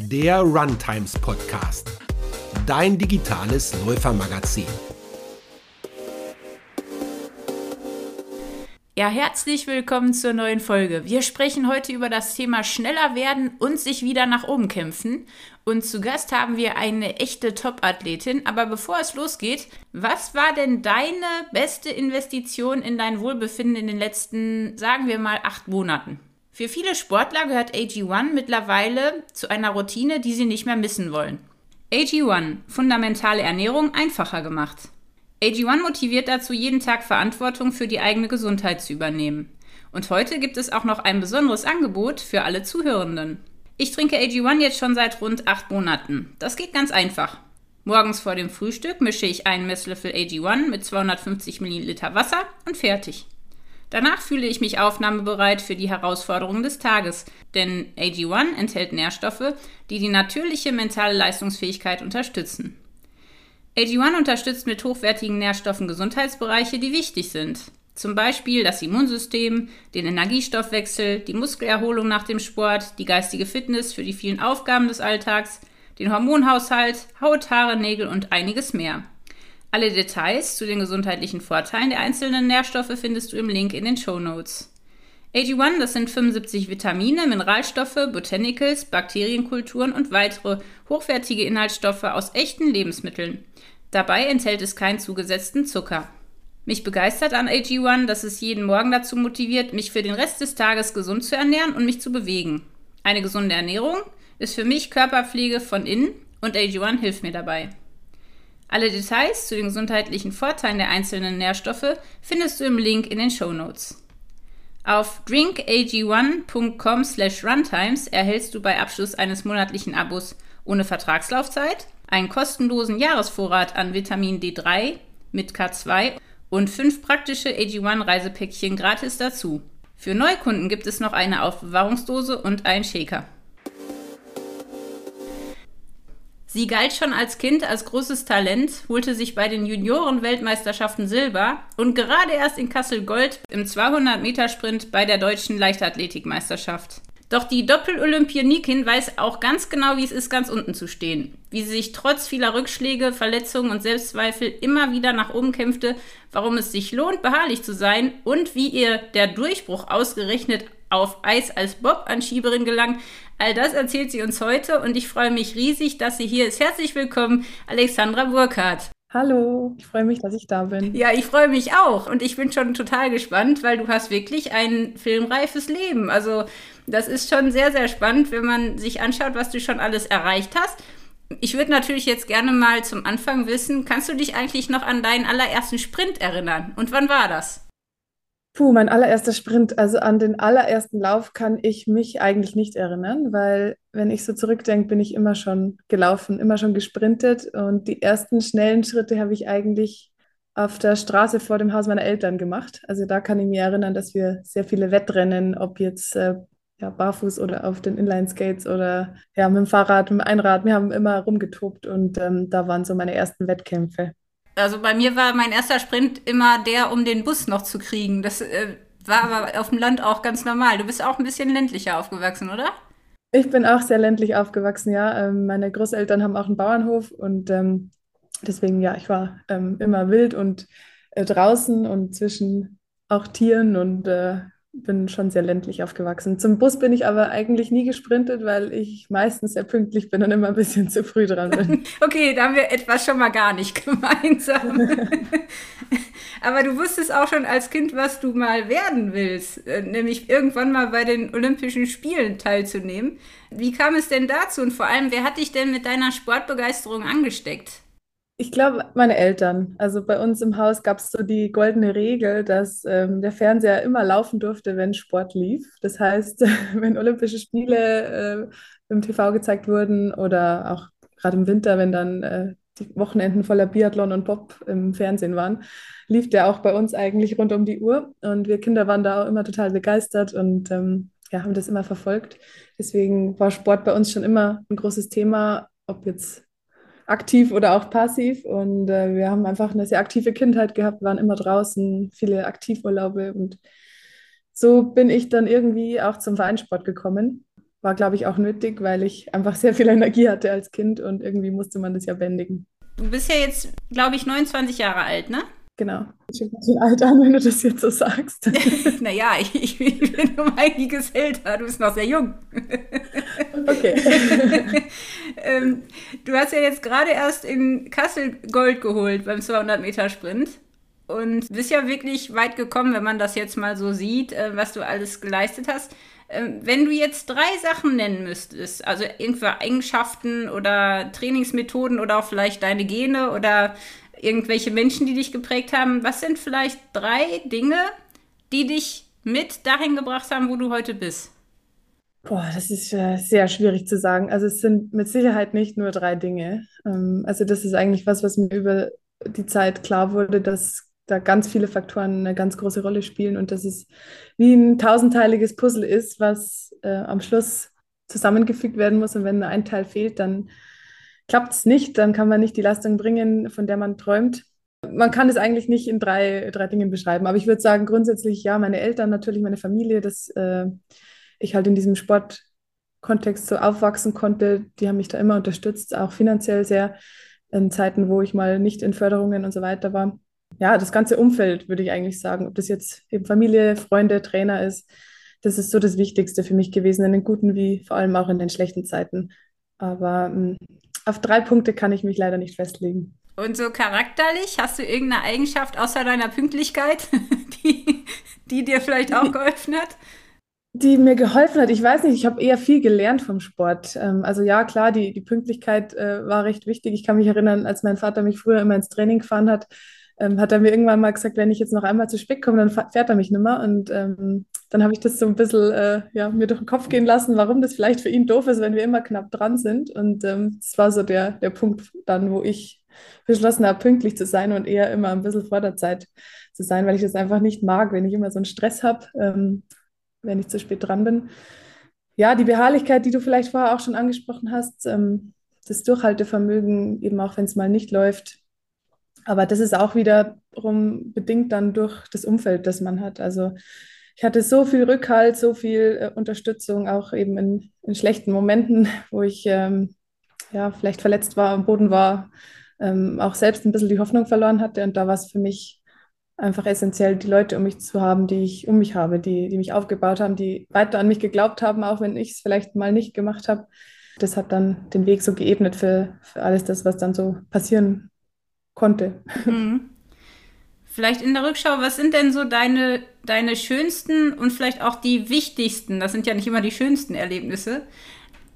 der Runtimes Podcast, dein digitales Läufermagazin. Ja, herzlich willkommen zur neuen Folge. Wir sprechen heute über das Thema schneller werden und sich wieder nach oben kämpfen. Und zu Gast haben wir eine echte Top-Athletin. Aber bevor es losgeht, was war denn deine beste Investition in dein Wohlbefinden in den letzten, sagen wir mal, acht Monaten? Für viele Sportler gehört AG1 mittlerweile zu einer Routine, die sie nicht mehr missen wollen. AG1, fundamentale Ernährung einfacher gemacht. AG1 motiviert dazu, jeden Tag Verantwortung für die eigene Gesundheit zu übernehmen. Und heute gibt es auch noch ein besonderes Angebot für alle Zuhörenden. Ich trinke AG1 jetzt schon seit rund acht Monaten. Das geht ganz einfach. Morgens vor dem Frühstück mische ich einen Messlöffel AG1 mit 250 Milliliter Wasser und fertig. Danach fühle ich mich aufnahmebereit für die Herausforderungen des Tages, denn AG1 enthält Nährstoffe, die die natürliche mentale Leistungsfähigkeit unterstützen. AG1 unterstützt mit hochwertigen Nährstoffen Gesundheitsbereiche, die wichtig sind. Zum Beispiel das Immunsystem, den Energiestoffwechsel, die Muskelerholung nach dem Sport, die geistige Fitness für die vielen Aufgaben des Alltags, den Hormonhaushalt, Haut, Haare, Nägel und einiges mehr. Alle Details zu den gesundheitlichen Vorteilen der einzelnen Nährstoffe findest du im Link in den Show Notes. AG1, das sind 75 Vitamine, Mineralstoffe, Botanicals, Bakterienkulturen und weitere hochwertige Inhaltsstoffe aus echten Lebensmitteln. Dabei enthält es keinen zugesetzten Zucker. Mich begeistert an AG1, dass es jeden Morgen dazu motiviert, mich für den Rest des Tages gesund zu ernähren und mich zu bewegen. Eine gesunde Ernährung ist für mich Körperpflege von innen und AG1 hilft mir dabei. Alle Details zu den gesundheitlichen Vorteilen der einzelnen Nährstoffe findest du im Link in den Show Notes. Auf drinkag1.com/runtimes erhältst du bei Abschluss eines monatlichen Abos ohne Vertragslaufzeit einen kostenlosen Jahresvorrat an Vitamin D3 mit K2 und fünf praktische AG1-Reisepäckchen gratis dazu. Für Neukunden gibt es noch eine Aufbewahrungsdose und einen Shaker. Sie galt schon als Kind als großes Talent, holte sich bei den Junioren-Weltmeisterschaften Silber und gerade erst in Kassel Gold im 200-Meter-Sprint bei der deutschen Leichtathletikmeisterschaft. Doch die Doppel-Olympionikin weiß auch ganz genau, wie es ist, ganz unten zu stehen. Wie sie sich trotz vieler Rückschläge, Verletzungen und Selbstzweifel immer wieder nach oben kämpfte, warum es sich lohnt, beharrlich zu sein und wie ihr der Durchbruch ausgerechnet auf Eis als Bob-Anschieberin gelang. All das erzählt sie uns heute und ich freue mich riesig, dass sie hier ist. Herzlich willkommen, Alexandra Burkhardt. Hallo, ich freue mich, dass ich da bin. Ja, ich freue mich auch und ich bin schon total gespannt, weil du hast wirklich ein filmreifes Leben. Also das ist schon sehr, sehr spannend, wenn man sich anschaut, was du schon alles erreicht hast. Ich würde natürlich jetzt gerne mal zum Anfang wissen, kannst du dich eigentlich noch an deinen allerersten Sprint erinnern? Und wann war das? Puh, mein allererster Sprint, also an den allerersten Lauf kann ich mich eigentlich nicht erinnern, weil wenn ich so zurückdenke, bin ich immer schon gelaufen, immer schon gesprintet und die ersten schnellen Schritte habe ich eigentlich auf der Straße vor dem Haus meiner Eltern gemacht. Also da kann ich mich erinnern, dass wir sehr viele Wettrennen, ob jetzt äh, ja, barfuß oder auf den Inline-Skates oder ja, mit dem Fahrrad, mit dem Einrad, wir haben immer rumgetobt und ähm, da waren so meine ersten Wettkämpfe. Also bei mir war mein erster Sprint immer der, um den Bus noch zu kriegen. Das äh, war aber auf dem Land auch ganz normal. Du bist auch ein bisschen ländlicher aufgewachsen, oder? Ich bin auch sehr ländlich aufgewachsen, ja. Ähm, meine Großeltern haben auch einen Bauernhof und ähm, deswegen, ja, ich war ähm, immer wild und äh, draußen und zwischen auch Tieren und äh, bin schon sehr ländlich aufgewachsen. Zum Bus bin ich aber eigentlich nie gesprintet, weil ich meistens sehr pünktlich bin und immer ein bisschen zu früh dran bin. okay, da haben wir etwas schon mal gar nicht gemeinsam. aber du wusstest auch schon als Kind, was du mal werden willst, äh, nämlich irgendwann mal bei den Olympischen Spielen teilzunehmen. Wie kam es denn dazu und vor allem, wer hat dich denn mit deiner Sportbegeisterung angesteckt? Ich glaube, meine Eltern. Also bei uns im Haus gab es so die goldene Regel, dass ähm, der Fernseher immer laufen durfte, wenn Sport lief. Das heißt, wenn Olympische Spiele äh, im TV gezeigt wurden oder auch gerade im Winter, wenn dann äh, die Wochenenden voller Biathlon und Bob im Fernsehen waren, lief der auch bei uns eigentlich rund um die Uhr. Und wir Kinder waren da auch immer total begeistert und ähm, ja, haben das immer verfolgt. Deswegen war Sport bei uns schon immer ein großes Thema, ob jetzt aktiv oder auch passiv. Und äh, wir haben einfach eine sehr aktive Kindheit gehabt, waren immer draußen, viele Aktivurlaube. Und so bin ich dann irgendwie auch zum Vereinssport gekommen. war, glaube ich, auch nötig, weil ich einfach sehr viel Energie hatte als Kind und irgendwie musste man das ja bändigen. Du bist ja jetzt, glaube ich, 29 Jahre alt, ne? Genau. Ich bin ein alt an, wenn du das jetzt so sagst. naja, ich, ich bin um einiges älter. Du bist noch sehr jung. okay. ähm, du hast ja jetzt gerade erst in Kassel Gold geholt beim 200 Meter Sprint. Und bist ja wirklich weit gekommen, wenn man das jetzt mal so sieht, äh, was du alles geleistet hast. Ähm, wenn du jetzt drei Sachen nennen müsstest, also irgendwelche Eigenschaften oder Trainingsmethoden oder auch vielleicht deine Gene oder irgendwelche Menschen, die dich geprägt haben, was sind vielleicht drei Dinge, die dich mit dahin gebracht haben, wo du heute bist? Boah, das ist äh, sehr schwierig zu sagen. Also es sind mit Sicherheit nicht nur drei Dinge. Ähm, also das ist eigentlich was, was mir über die Zeit klar wurde, dass da ganz viele Faktoren eine ganz große Rolle spielen und dass es wie ein tausendteiliges Puzzle ist, was äh, am Schluss zusammengefügt werden muss. Und wenn ein Teil fehlt, dann klappt es nicht, dann kann man nicht die Leistung bringen, von der man träumt. Man kann es eigentlich nicht in drei, drei Dingen beschreiben, aber ich würde sagen, grundsätzlich ja, meine Eltern, natürlich meine Familie, dass äh, ich halt in diesem Sportkontext so aufwachsen konnte, die haben mich da immer unterstützt, auch finanziell sehr in Zeiten, wo ich mal nicht in Förderungen und so weiter war ja, das ganze Umfeld, würde ich eigentlich sagen, ob das jetzt eben Familie, Freunde, Trainer ist, das ist so das Wichtigste für mich gewesen, in den guten wie vor allem auch in den schlechten Zeiten. Aber hm, auf drei Punkte kann ich mich leider nicht festlegen. Und so charakterlich, hast du irgendeine Eigenschaft außer deiner Pünktlichkeit, die, die dir vielleicht auch geholfen hat? Die mir geholfen hat, ich weiß nicht, ich habe eher viel gelernt vom Sport. Ähm, also ja, klar, die, die Pünktlichkeit äh, war recht wichtig. Ich kann mich erinnern, als mein Vater mich früher immer ins Training gefahren hat, ähm, hat er mir irgendwann mal gesagt, wenn ich jetzt noch einmal zu spät komme, dann fährt er mich nicht mehr. Und ähm, dann habe ich das so ein bisschen äh, ja, mir durch den Kopf gehen lassen, warum das vielleicht für ihn doof ist, wenn wir immer knapp dran sind. Und ähm, das war so der, der Punkt dann, wo ich beschlossen habe, pünktlich zu sein und eher immer ein bisschen vor der Zeit zu sein, weil ich das einfach nicht mag, wenn ich immer so einen Stress habe, ähm, wenn ich zu spät dran bin. Ja, die Beharrlichkeit, die du vielleicht vorher auch schon angesprochen hast, ähm, das Durchhaltevermögen, eben auch wenn es mal nicht läuft, aber das ist auch wiederum bedingt dann durch das Umfeld, das man hat. Also ich hatte so viel Rückhalt, so viel äh, Unterstützung, auch eben in, in, schlechten Momenten, wo ich ähm, ja vielleicht verletzt war, am Boden war, ähm, auch selbst ein bisschen die Hoffnung verloren hatte. Und da war es für mich einfach essentiell, die Leute um mich zu haben, die ich um mich habe, die, die mich aufgebaut haben, die weiter an mich geglaubt haben, auch wenn ich es vielleicht mal nicht gemacht habe. Das hat dann den Weg so geebnet für, für alles das, was dann so passieren konnte. Mhm. Vielleicht in der Rückschau, was sind denn so deine, deine schönsten und vielleicht auch die wichtigsten, das sind ja nicht immer die schönsten Erlebnisse,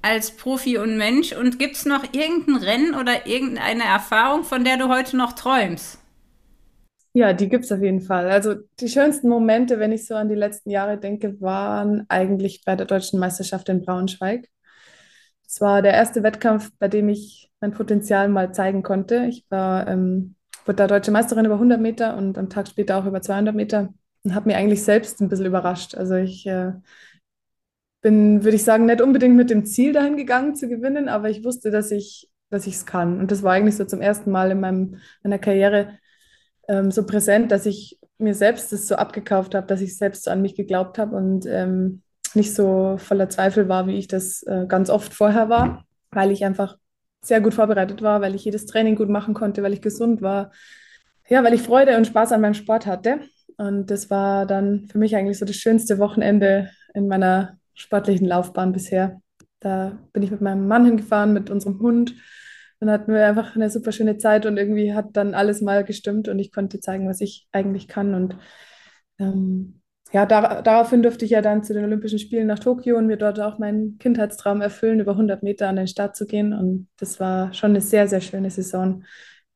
als Profi und Mensch? Und gibt es noch irgendein Rennen oder irgendeine Erfahrung, von der du heute noch träumst? Ja, die gibt es auf jeden Fall. Also die schönsten Momente, wenn ich so an die letzten Jahre denke, waren eigentlich bei der deutschen Meisterschaft in Braunschweig. Es war der erste Wettkampf, bei dem ich mein Potenzial mal zeigen konnte. Ich war, ähm, wurde da deutsche Meisterin über 100 Meter und am Tag später auch über 200 Meter und habe mir eigentlich selbst ein bisschen überrascht. Also ich äh, bin, würde ich sagen, nicht unbedingt mit dem Ziel dahin gegangen zu gewinnen, aber ich wusste, dass ich dass es kann. Und das war eigentlich so zum ersten Mal in meinem, meiner Karriere ähm, so präsent, dass ich mir selbst das so abgekauft habe, dass ich selbst so an mich geglaubt habe und ähm, nicht so voller Zweifel war, wie ich das äh, ganz oft vorher war, weil ich einfach sehr gut vorbereitet war, weil ich jedes Training gut machen konnte, weil ich gesund war. Ja, weil ich Freude und Spaß an meinem Sport hatte. Und das war dann für mich eigentlich so das schönste Wochenende in meiner sportlichen Laufbahn bisher. Da bin ich mit meinem Mann hingefahren, mit unserem Hund. Dann hatten wir einfach eine super schöne Zeit und irgendwie hat dann alles mal gestimmt und ich konnte zeigen, was ich eigentlich kann. Und ähm, ja, da, daraufhin durfte ich ja dann zu den Olympischen Spielen nach Tokio und mir dort auch meinen Kindheitstraum erfüllen, über 100 Meter an den Start zu gehen. Und das war schon eine sehr, sehr schöne Saison,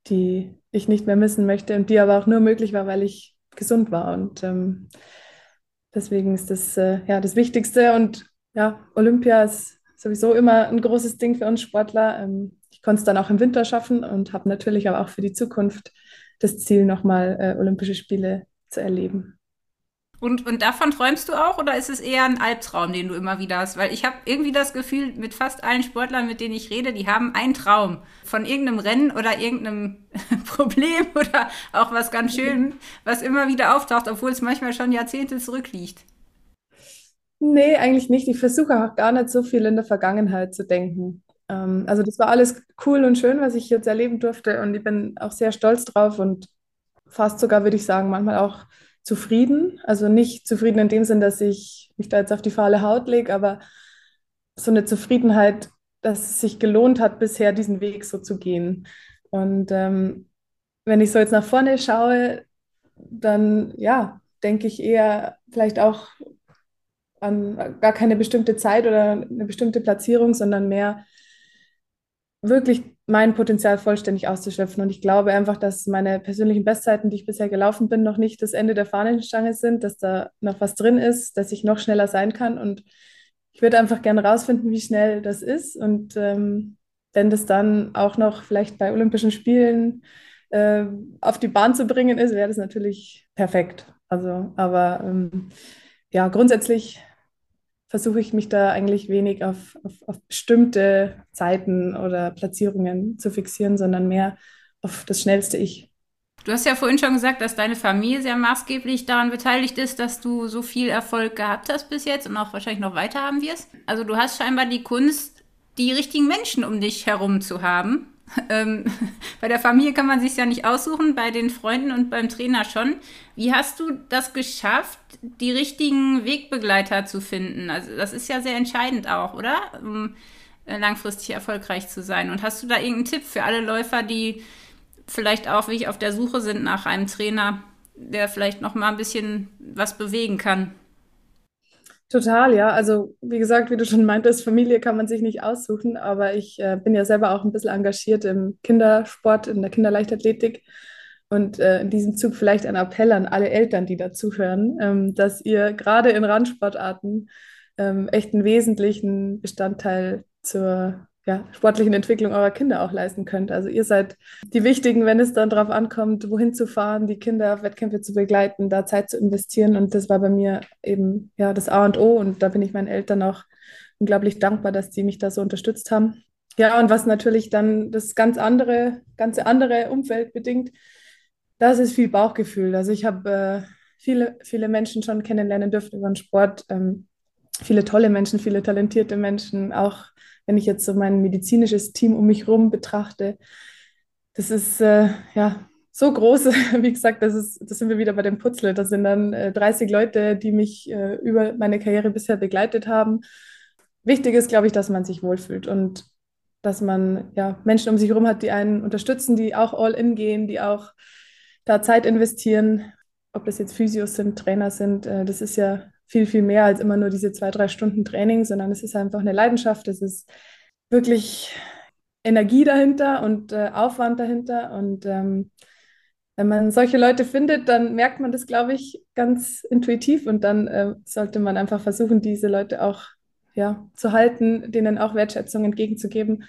die ich nicht mehr missen möchte und die aber auch nur möglich war, weil ich gesund war. Und ähm, deswegen ist das äh, ja das Wichtigste. Und ja, Olympia ist sowieso immer ein großes Ding für uns Sportler. Ähm, ich konnte es dann auch im Winter schaffen und habe natürlich aber auch für die Zukunft das Ziel, nochmal äh, Olympische Spiele zu erleben. Und, und davon träumst du auch oder ist es eher ein Albtraum, den du immer wieder hast? Weil ich habe irgendwie das Gefühl, mit fast allen Sportlern, mit denen ich rede, die haben einen Traum von irgendeinem Rennen oder irgendeinem Problem oder auch was ganz schön, was immer wieder auftaucht, obwohl es manchmal schon Jahrzehnte zurückliegt. Nee, eigentlich nicht. Ich versuche auch gar nicht so viel in der Vergangenheit zu denken. Ähm, also das war alles cool und schön, was ich jetzt erleben durfte und ich bin auch sehr stolz drauf und fast sogar, würde ich sagen, manchmal auch zufrieden. Also nicht zufrieden in dem Sinn, dass ich mich da jetzt auf die fahle Haut lege, aber so eine Zufriedenheit, dass es sich gelohnt hat, bisher diesen Weg so zu gehen. Und ähm, wenn ich so jetzt nach vorne schaue, dann ja, denke ich eher vielleicht auch an gar keine bestimmte Zeit oder eine bestimmte Platzierung, sondern mehr wirklich mein Potenzial vollständig auszuschöpfen. Und ich glaube einfach, dass meine persönlichen Bestzeiten, die ich bisher gelaufen bin, noch nicht das Ende der Fahnenstange sind, dass da noch was drin ist, dass ich noch schneller sein kann. Und ich würde einfach gerne rausfinden, wie schnell das ist. Und ähm, wenn das dann auch noch vielleicht bei Olympischen Spielen äh, auf die Bahn zu bringen ist, wäre das natürlich perfekt. Also, aber ähm, ja, grundsätzlich versuche ich mich da eigentlich wenig auf, auf, auf bestimmte Zeiten oder Platzierungen zu fixieren, sondern mehr auf das schnellste Ich. Du hast ja vorhin schon gesagt, dass deine Familie sehr maßgeblich daran beteiligt ist, dass du so viel Erfolg gehabt hast bis jetzt und auch wahrscheinlich noch weiter haben wirst. Also du hast scheinbar die Kunst, die richtigen Menschen um dich herum zu haben. Ähm, bei der Familie kann man sich ja nicht aussuchen, bei den Freunden und beim Trainer schon. Wie hast du das geschafft, die richtigen Wegbegleiter zu finden? Also das ist ja sehr entscheidend auch, oder? Um äh, langfristig erfolgreich zu sein. Und hast du da irgendeinen Tipp für alle Läufer, die vielleicht auch wie ich auf der Suche sind nach einem Trainer, der vielleicht noch mal ein bisschen was bewegen kann? Total, ja. Also wie gesagt, wie du schon meintest, Familie kann man sich nicht aussuchen, aber ich äh, bin ja selber auch ein bisschen engagiert im Kindersport, in der Kinderleichtathletik. Und äh, in diesem Zug vielleicht ein Appell an alle Eltern, die dazuhören, ähm, dass ihr gerade in Randsportarten ähm, echt einen wesentlichen Bestandteil zur ja, sportlichen Entwicklung eurer Kinder auch leisten könnt. Also ihr seid die Wichtigen, wenn es dann darauf ankommt, wohin zu fahren, die Kinder auf Wettkämpfe zu begleiten, da Zeit zu investieren. Und das war bei mir eben ja das A und O. Und da bin ich meinen Eltern auch unglaublich dankbar, dass die mich da so unterstützt haben. Ja, und was natürlich dann das ganz andere, ganze andere Umfeld bedingt, das ist viel Bauchgefühl. Also ich habe äh, viele, viele Menschen schon kennenlernen dürfen über den Sport. Ähm, viele tolle Menschen, viele talentierte Menschen, auch wenn ich jetzt so mein medizinisches Team um mich herum betrachte, das ist äh, ja so groß, wie gesagt, das, ist, das sind wir wieder bei dem Putzle. Das sind dann äh, 30 Leute, die mich äh, über meine Karriere bisher begleitet haben. Wichtig ist, glaube ich, dass man sich wohlfühlt und dass man ja, Menschen um sich herum hat, die einen unterstützen, die auch all in gehen, die auch da Zeit investieren. Ob das jetzt Physios sind, Trainer sind, äh, das ist ja viel, viel mehr als immer nur diese zwei, drei Stunden Training, sondern es ist einfach eine Leidenschaft, es ist wirklich Energie dahinter und äh, Aufwand dahinter. Und ähm, wenn man solche Leute findet, dann merkt man das, glaube ich, ganz intuitiv und dann äh, sollte man einfach versuchen, diese Leute auch ja, zu halten, denen auch Wertschätzung entgegenzugeben,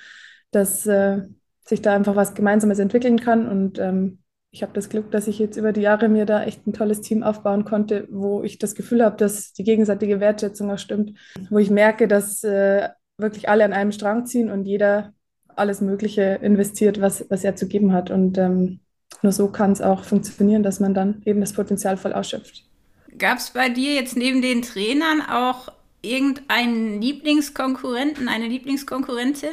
dass äh, sich da einfach was Gemeinsames entwickeln kann und ähm, ich habe das Glück, dass ich jetzt über die Jahre mir da echt ein tolles Team aufbauen konnte, wo ich das Gefühl habe, dass die gegenseitige Wertschätzung auch stimmt, wo ich merke, dass äh, wirklich alle an einem Strang ziehen und jeder alles Mögliche investiert, was, was er zu geben hat. Und ähm, nur so kann es auch funktionieren, dass man dann eben das Potenzial voll ausschöpft. Gab es bei dir jetzt neben den Trainern auch irgendeinen Lieblingskonkurrenten, eine Lieblingskonkurrentin?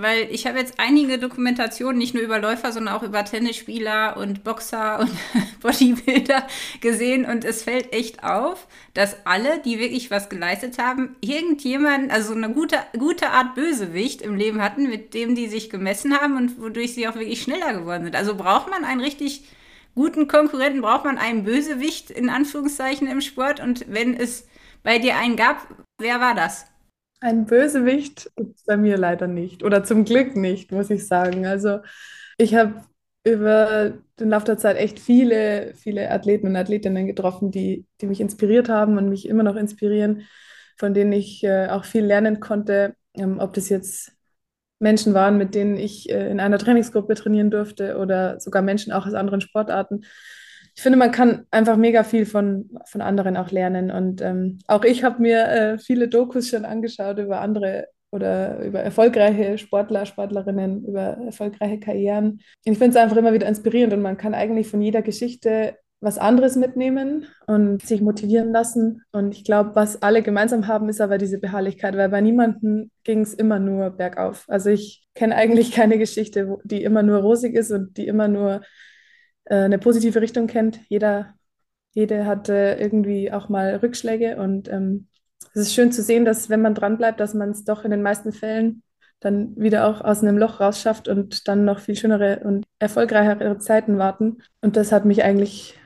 Weil ich habe jetzt einige Dokumentationen, nicht nur über Läufer, sondern auch über Tennisspieler und Boxer und Bodybuilder gesehen und es fällt echt auf, dass alle, die wirklich was geleistet haben, irgendjemanden, also eine gute, gute Art Bösewicht im Leben hatten, mit dem die sich gemessen haben und wodurch sie auch wirklich schneller geworden sind. Also braucht man einen richtig guten Konkurrenten, braucht man einen Bösewicht in Anführungszeichen im Sport und wenn es bei dir einen gab, wer war das? Ein Bösewicht gibt es bei mir leider nicht. Oder zum Glück nicht, muss ich sagen. Also ich habe über den Lauf der Zeit echt viele, viele Athleten und Athletinnen getroffen, die, die mich inspiriert haben und mich immer noch inspirieren, von denen ich äh, auch viel lernen konnte. Ähm, ob das jetzt Menschen waren, mit denen ich äh, in einer Trainingsgruppe trainieren durfte oder sogar Menschen auch aus anderen Sportarten ich finde, man kann einfach mega viel von, von anderen auch lernen. Und ähm, auch ich habe mir äh, viele Dokus schon angeschaut über andere oder über erfolgreiche Sportler, Sportlerinnen, über erfolgreiche Karrieren. Und ich finde es einfach immer wieder inspirierend und man kann eigentlich von jeder Geschichte was anderes mitnehmen und sich motivieren lassen. Und ich glaube, was alle gemeinsam haben, ist aber diese Beharrlichkeit, weil bei niemandem ging es immer nur bergauf. Also ich kenne eigentlich keine Geschichte, die immer nur rosig ist und die immer nur eine positive Richtung kennt. Jeder, jede hatte irgendwie auch mal Rückschläge und ähm, es ist schön zu sehen, dass wenn man dranbleibt, dass man es doch in den meisten Fällen dann wieder auch aus einem Loch rausschafft und dann noch viel schönere und erfolgreichere Zeiten warten. Und das hat mich eigentlich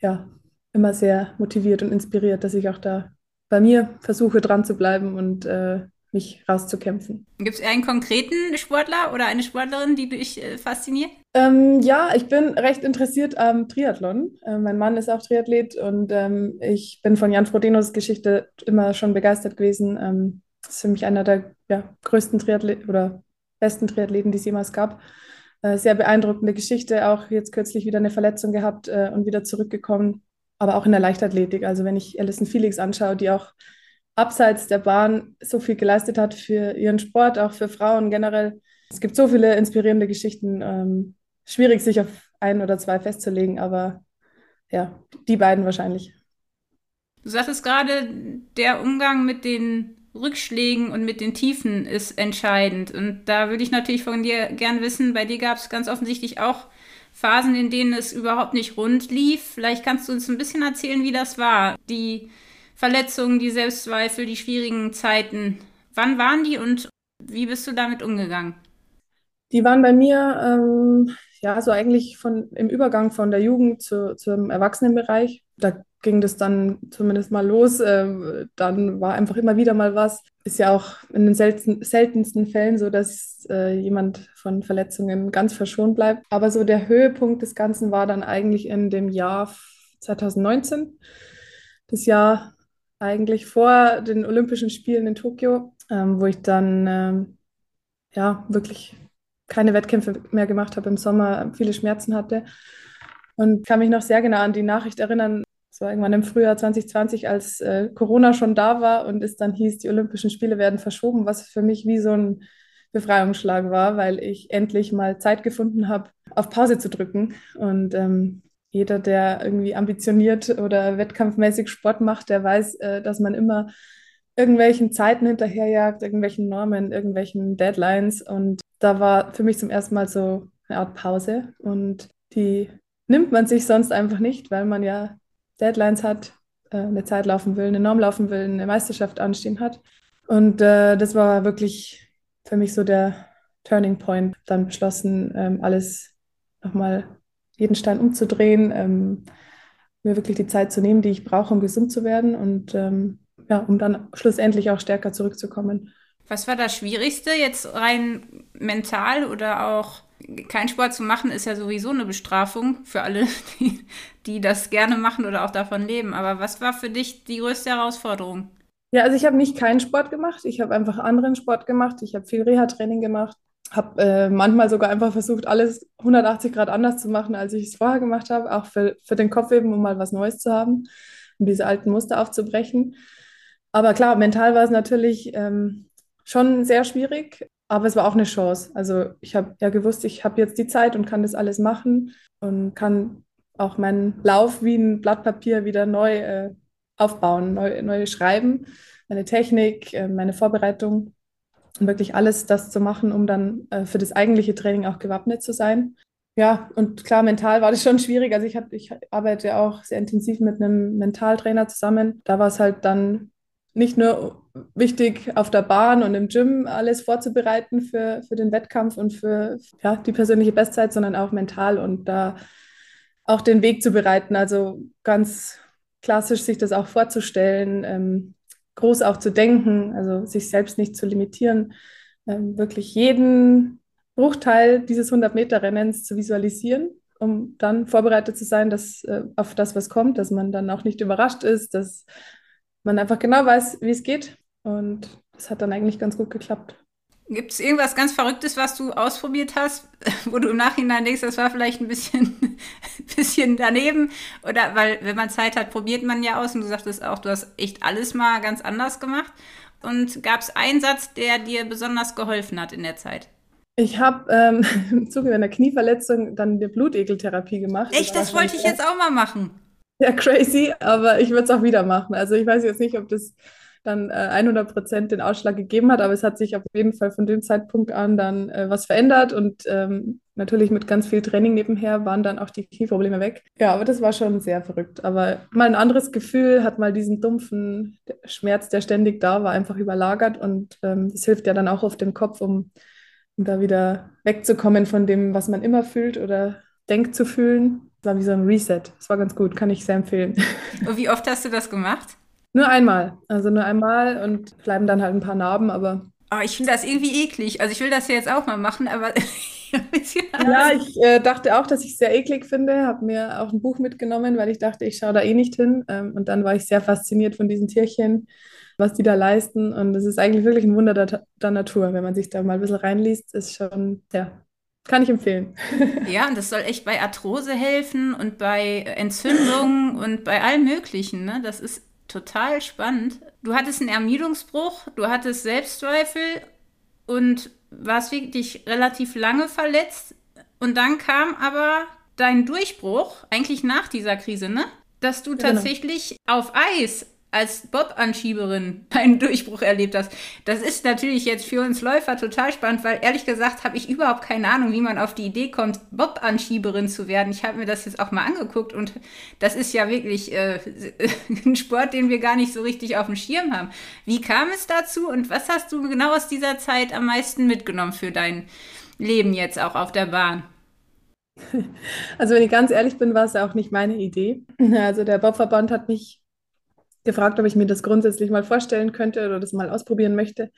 ja immer sehr motiviert und inspiriert, dass ich auch da bei mir versuche dran zu bleiben und äh, mich rauszukämpfen. Gibt es einen konkreten Sportler oder eine Sportlerin, die dich äh, fasziniert? Ähm, ja, ich bin recht interessiert am Triathlon. Äh, mein Mann ist auch Triathlet und ähm, ich bin von Jan Frodenos Geschichte immer schon begeistert gewesen. Ähm, das ist für mich einer der ja, größten Triathleten oder besten Triathleten, die es jemals gab. Äh, sehr beeindruckende Geschichte, auch jetzt kürzlich wieder eine Verletzung gehabt äh, und wieder zurückgekommen, aber auch in der Leichtathletik. Also wenn ich Alison Felix anschaue, die auch abseits der Bahn so viel geleistet hat für ihren Sport, auch für Frauen generell. Es gibt so viele inspirierende Geschichten. Ähm, schwierig, sich auf ein oder zwei festzulegen, aber ja, die beiden wahrscheinlich. Du sagtest gerade, der Umgang mit den Rückschlägen und mit den Tiefen ist entscheidend. Und da würde ich natürlich von dir gern wissen, bei dir gab es ganz offensichtlich auch Phasen, in denen es überhaupt nicht rund lief. Vielleicht kannst du uns ein bisschen erzählen, wie das war. Die Verletzungen, die Selbstzweifel, die schwierigen Zeiten. Wann waren die und wie bist du damit umgegangen? Die waren bei mir ähm, ja so eigentlich von im Übergang von der Jugend zu, zum Erwachsenenbereich. Da ging das dann zumindest mal los. Äh, dann war einfach immer wieder mal was. Ist ja auch in den selten, seltensten Fällen so, dass äh, jemand von Verletzungen ganz verschont bleibt. Aber so der Höhepunkt des Ganzen war dann eigentlich in dem Jahr 2019. Das Jahr eigentlich vor den Olympischen Spielen in Tokio, ähm, wo ich dann ähm, ja wirklich keine Wettkämpfe mehr gemacht habe im Sommer, viele Schmerzen hatte. Und kann mich noch sehr genau an die Nachricht erinnern, so irgendwann im Frühjahr 2020, als äh, Corona schon da war und es dann hieß, die Olympischen Spiele werden verschoben, was für mich wie so ein Befreiungsschlag war, weil ich endlich mal Zeit gefunden habe, auf Pause zu drücken. Und ähm, jeder, der irgendwie ambitioniert oder wettkampfmäßig Sport macht, der weiß, äh, dass man immer irgendwelchen Zeiten hinterherjagt, irgendwelchen Normen, irgendwelchen Deadlines. Und da war für mich zum ersten Mal so eine Art Pause. Und die nimmt man sich sonst einfach nicht, weil man ja Deadlines hat, äh, eine Zeit laufen will, eine Norm laufen will, eine Meisterschaft anstehen hat. Und äh, das war wirklich für mich so der Turning Point, dann beschlossen, ähm, alles nochmal, jeden Stein umzudrehen, ähm, mir wirklich die Zeit zu nehmen, die ich brauche, um gesund zu werden und ähm, ja, um dann schlussendlich auch stärker zurückzukommen. Was war das Schwierigste jetzt rein mental oder auch kein Sport zu machen ist ja sowieso eine Bestrafung für alle, die, die das gerne machen oder auch davon leben. Aber was war für dich die größte Herausforderung? Ja, also ich habe nicht keinen Sport gemacht. Ich habe einfach anderen Sport gemacht. Ich habe viel Reha-Training gemacht. Habe äh, manchmal sogar einfach versucht, alles 180 Grad anders zu machen, als ich es vorher gemacht habe. Auch für, für den Kopf eben, um mal was Neues zu haben, um diese alten Muster aufzubrechen. Aber klar, mental war es natürlich ähm, schon sehr schwierig. Aber es war auch eine Chance. Also ich habe ja gewusst, ich habe jetzt die Zeit und kann das alles machen und kann auch meinen Lauf wie ein Blatt Papier wieder neu äh, aufbauen, neu, neu schreiben, meine Technik, äh, meine Vorbereitung wirklich alles das zu machen, um dann äh, für das eigentliche Training auch gewappnet zu sein. Ja, und klar, mental war das schon schwierig. Also ich, hab, ich arbeite auch sehr intensiv mit einem Mentaltrainer zusammen. Da war es halt dann nicht nur wichtig, auf der Bahn und im Gym alles vorzubereiten für, für den Wettkampf und für ja, die persönliche Bestzeit, sondern auch mental und da auch den Weg zu bereiten. Also ganz klassisch sich das auch vorzustellen, ähm, groß auch zu denken, also sich selbst nicht zu limitieren, ähm, wirklich jeden Bruchteil dieses 100-Meter-Rennens zu visualisieren, um dann vorbereitet zu sein, dass, äh, auf das, was kommt, dass man dann auch nicht überrascht ist, dass man einfach genau weiß, wie es geht. Und das hat dann eigentlich ganz gut geklappt. Gibt es irgendwas ganz Verrücktes, was du ausprobiert hast, wo du im Nachhinein denkst, das war vielleicht ein bisschen, bisschen daneben? Oder weil, wenn man Zeit hat, probiert man ja aus und du sagtest auch, du hast echt alles mal ganz anders gemacht. Und gab es einen Satz, der dir besonders geholfen hat in der Zeit? Ich habe ähm, im Zuge einer Knieverletzung dann eine Blutegeltherapie gemacht. Echt, das, das wollte ich jetzt auch mal machen. Ja, crazy, aber ich würde es auch wieder machen. Also ich weiß jetzt nicht, ob das dann äh, 100 Prozent den Ausschlag gegeben hat, aber es hat sich auf jeden Fall von dem Zeitpunkt an dann äh, was verändert und ähm, natürlich mit ganz viel Training nebenher waren dann auch die Knieprobleme weg. Ja, aber das war schon sehr verrückt. Aber mal ein anderes Gefühl, hat mal diesen dumpfen Schmerz, der ständig da war, einfach überlagert und ähm, das hilft ja dann auch auf dem Kopf, um, da wieder wegzukommen von dem, was man immer fühlt oder denkt zu fühlen. Das war wie so ein Reset. Das war ganz gut, kann ich sehr empfehlen. Und wie oft hast du das gemacht? Nur einmal. Also nur einmal und bleiben dann halt ein paar Narben, aber. Oh, ich finde das irgendwie eklig. Also ich will das ja jetzt auch mal machen, aber. ja, ich äh, dachte auch, dass ich es sehr eklig finde. Habe mir auch ein Buch mitgenommen, weil ich dachte, ich schaue da eh nicht hin. Ähm, und dann war ich sehr fasziniert von diesen Tierchen, was die da leisten. Und es ist eigentlich wirklich ein Wunder der, der Natur, wenn man sich da mal ein bisschen reinliest. Ist schon, ja, kann ich empfehlen. Ja, und das soll echt bei Arthrose helfen und bei Entzündungen und bei allem Möglichen. Ne? Das ist total spannend. Du hattest einen Ermüdungsbruch, du hattest Selbstzweifel und warst wirklich relativ lange verletzt. Und dann kam aber dein Durchbruch, eigentlich nach dieser Krise, ne? Dass du genau. tatsächlich auf Eis als Bob-Anschieberin einen Durchbruch erlebt hast. Das ist natürlich jetzt für uns Läufer total spannend, weil ehrlich gesagt habe ich überhaupt keine Ahnung, wie man auf die Idee kommt, Bob-Anschieberin zu werden. Ich habe mir das jetzt auch mal angeguckt und das ist ja wirklich äh, ein Sport, den wir gar nicht so richtig auf dem Schirm haben. Wie kam es dazu und was hast du genau aus dieser Zeit am meisten mitgenommen für dein Leben jetzt auch auf der Bahn? Also wenn ich ganz ehrlich bin, war es ja auch nicht meine Idee. Also der Bobverband hat mich gefragt, ob ich mir das grundsätzlich mal vorstellen könnte oder das mal ausprobieren möchte. Und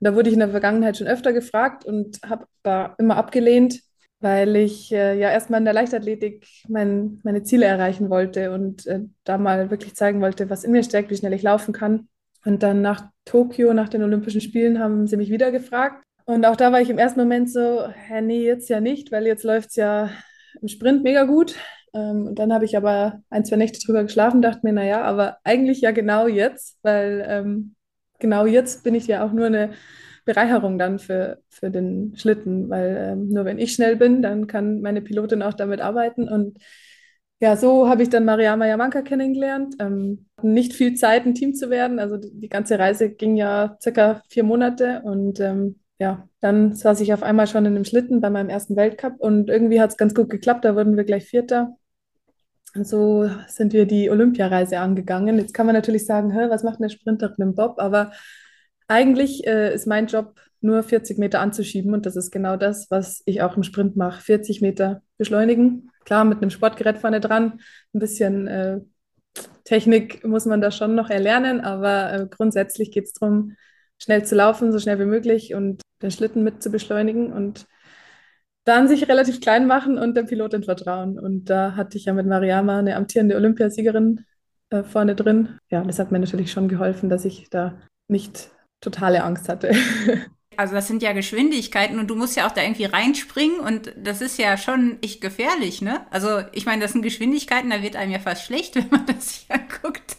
da wurde ich in der Vergangenheit schon öfter gefragt und habe da immer abgelehnt, weil ich äh, ja erstmal in der Leichtathletik mein, meine Ziele erreichen wollte und äh, da mal wirklich zeigen wollte, was in mir steckt, wie schnell ich laufen kann. Und dann nach Tokio, nach den Olympischen Spielen, haben sie mich wieder gefragt. Und auch da war ich im ersten Moment so, hä, nee, jetzt ja nicht, weil jetzt läuft es ja im Sprint mega gut. Ähm, und dann habe ich aber ein, zwei Nächte drüber geschlafen, dachte mir, naja, aber eigentlich ja genau jetzt, weil ähm, genau jetzt bin ich ja auch nur eine Bereicherung dann für, für den Schlitten, weil ähm, nur wenn ich schnell bin, dann kann meine Pilotin auch damit arbeiten. Und ja, so habe ich dann Mariama Yamanka kennengelernt. Ähm, nicht viel Zeit, ein Team zu werden. Also die, ganze Reise ging ja circa vier Monate und ähm, ja, dann saß ich auf einmal schon in dem Schlitten bei meinem ersten Weltcup und irgendwie hat es ganz gut geklappt. Da wurden wir gleich Vierter. So sind wir die Olympiareise angegangen. Jetzt kann man natürlich sagen, was macht eine Sprinterin im Bob? Aber eigentlich äh, ist mein Job nur 40 Meter anzuschieben und das ist genau das, was ich auch im Sprint mache. 40 Meter beschleunigen. Klar, mit einem Sportgerät vorne dran. Ein bisschen äh, Technik muss man da schon noch erlernen, aber äh, grundsätzlich geht es darum, schnell zu laufen, so schnell wie möglich und den Schlitten mit zu beschleunigen und dann sich relativ klein machen und der Pilotin vertrauen. Und da hatte ich ja mit Mariama eine amtierende Olympiasiegerin äh, vorne drin. Ja, das hat mir natürlich schon geholfen, dass ich da nicht totale Angst hatte. Also das sind ja Geschwindigkeiten und du musst ja auch da irgendwie reinspringen und das ist ja schon echt gefährlich, ne? Also ich meine, das sind Geschwindigkeiten, da wird einem ja fast schlecht, wenn man das sich anguckt.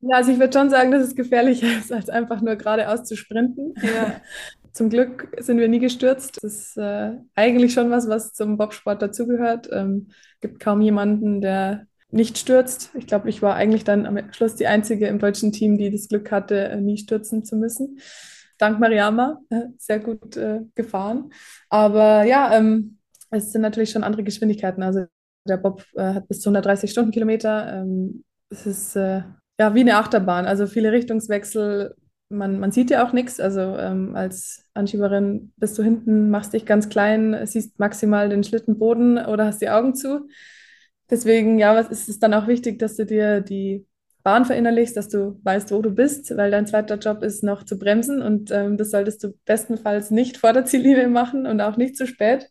Ja, also ich würde schon sagen, dass es gefährlicher ist, als einfach nur geradeaus zu sprinten. Ja. Zum Glück sind wir nie gestürzt. Das ist äh, eigentlich schon was, was zum Bobsport dazugehört. Ähm, gibt kaum jemanden, der nicht stürzt. Ich glaube, ich war eigentlich dann am Schluss die einzige im deutschen Team, die das Glück hatte, äh, nie stürzen zu müssen. Dank Mariama, äh, sehr gut äh, gefahren. Aber ja, ähm, es sind natürlich schon andere Geschwindigkeiten. Also der Bob äh, hat bis zu 130 Stundenkilometer. Ähm, es ist äh, ja wie eine Achterbahn. Also viele Richtungswechsel, man, man sieht ja auch nichts. Also ähm, als Anschieberin bist du hinten, machst dich ganz klein, siehst maximal den Schlittenboden oder hast die Augen zu. Deswegen, ja, was ist es dann auch wichtig, dass du dir die Bahn verinnerlichst, dass du weißt, wo du bist, weil dein zweiter Job ist noch zu bremsen und ähm, das solltest du bestenfalls nicht vor der Ziellinie machen und auch nicht zu spät.